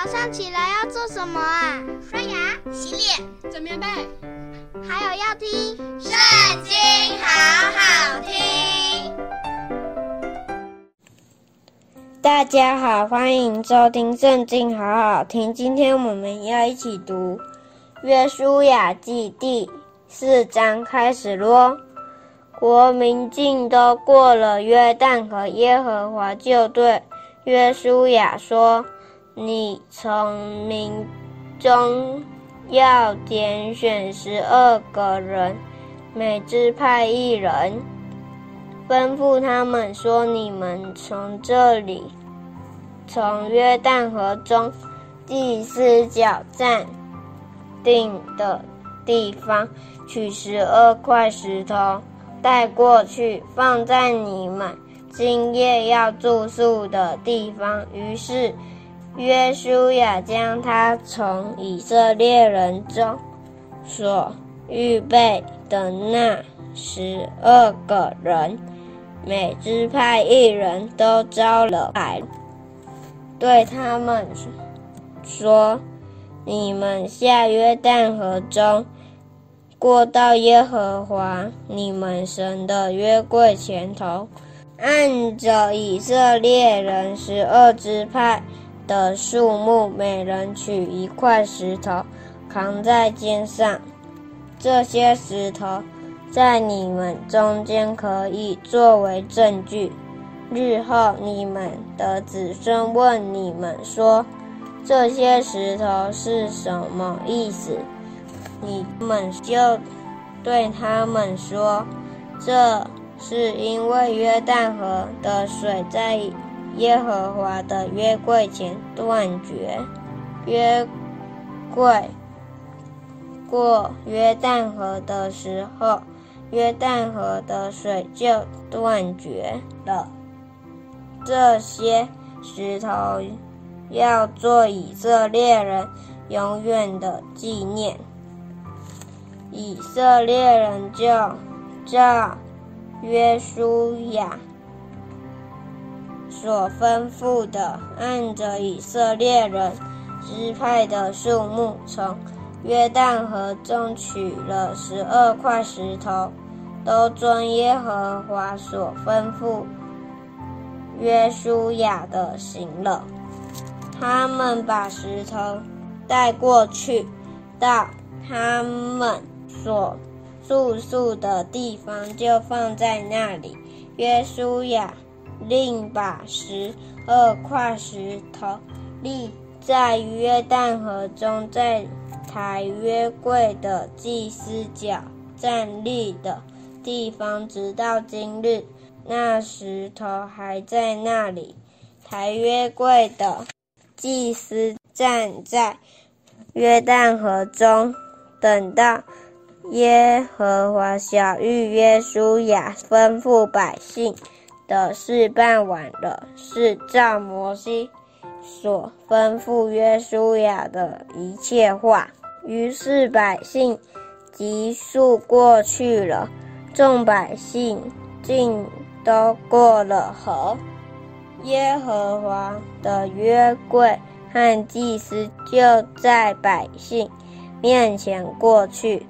早上起来要做什么啊？刷牙、洗脸、整棉被，还有要听《圣经》，好好听。大家好，欢迎收听《圣经》，好好听。今天我们要一起读《约书亚记》第四章，开始咯。国民竟都过了约旦河，耶和华就对约书亚说：“你从民中要拣选十二个人，每支派一人，吩咐他们说：你们从这里，从约旦河中祭司脚站定的地方，取十二块石头。”带过去，放在你们今夜要住宿的地方。于是，约书亚将他从以色列人中所预备的那十二个人，每支派一人都招了来，对他们说：“你们下约旦河中。”过到耶和华你们神的约柜前头，按着以色列人十二支派的树木，每人取一块石头，扛在肩上。这些石头在你们中间可以作为证据。日后你们的子孙问你们说：“这些石头是什么意思？”你们就对他们说：“这是因为约旦河的水在耶和华的约柜前断绝，约柜过约旦河的时候，约旦河的水就断绝了。这些石头要做以色列人永远的纪念。”以色列人就叫约书亚所吩咐的，按着以色列人支派的数目，从约旦河中取了十二块石头，都遵耶和华所吩咐约书亚的行了。他们把石头带过去，到他们。所住宿的地方就放在那里。约书亚另把十二块石头立在约旦河中，在抬约柜的祭司脚站立的地方，直到今日，那石头还在那里。抬约柜的祭司站在约旦河中，等到。耶和华晓諭约书亚吩咐百姓的事办完了，是照摩西所吩咐约书亚的一切话。于是百姓急速过去了，众百姓竟都过了河。耶和华的约柜和祭司就在百姓面前过去。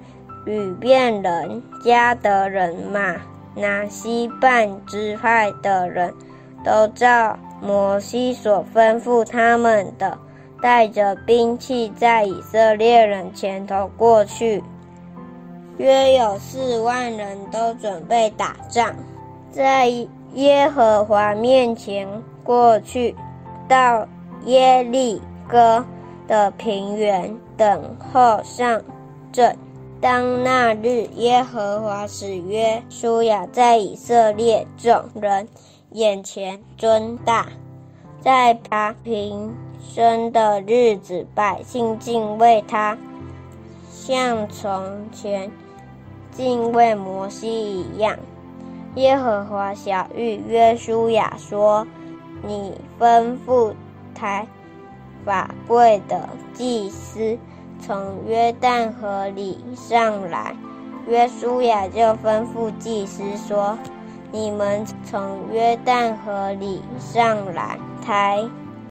与便人、迦得人、马拿西半支派的人都照摩西所吩咐他们的，带着兵器在以色列人前头过去，约有四万人都准备打仗，在耶和华面前过去，到耶利哥的平原等候上阵。当那日，耶和华使约书亚在以色列众人眼前尊大，在他平生的日子，百姓敬畏他，像从前敬畏摩西一样。耶和华晓諭约书亚说：“你吩咐抬法柜的祭司。”从约旦河里上来，约书亚就吩咐祭司说：“你们从约旦河里上来，抬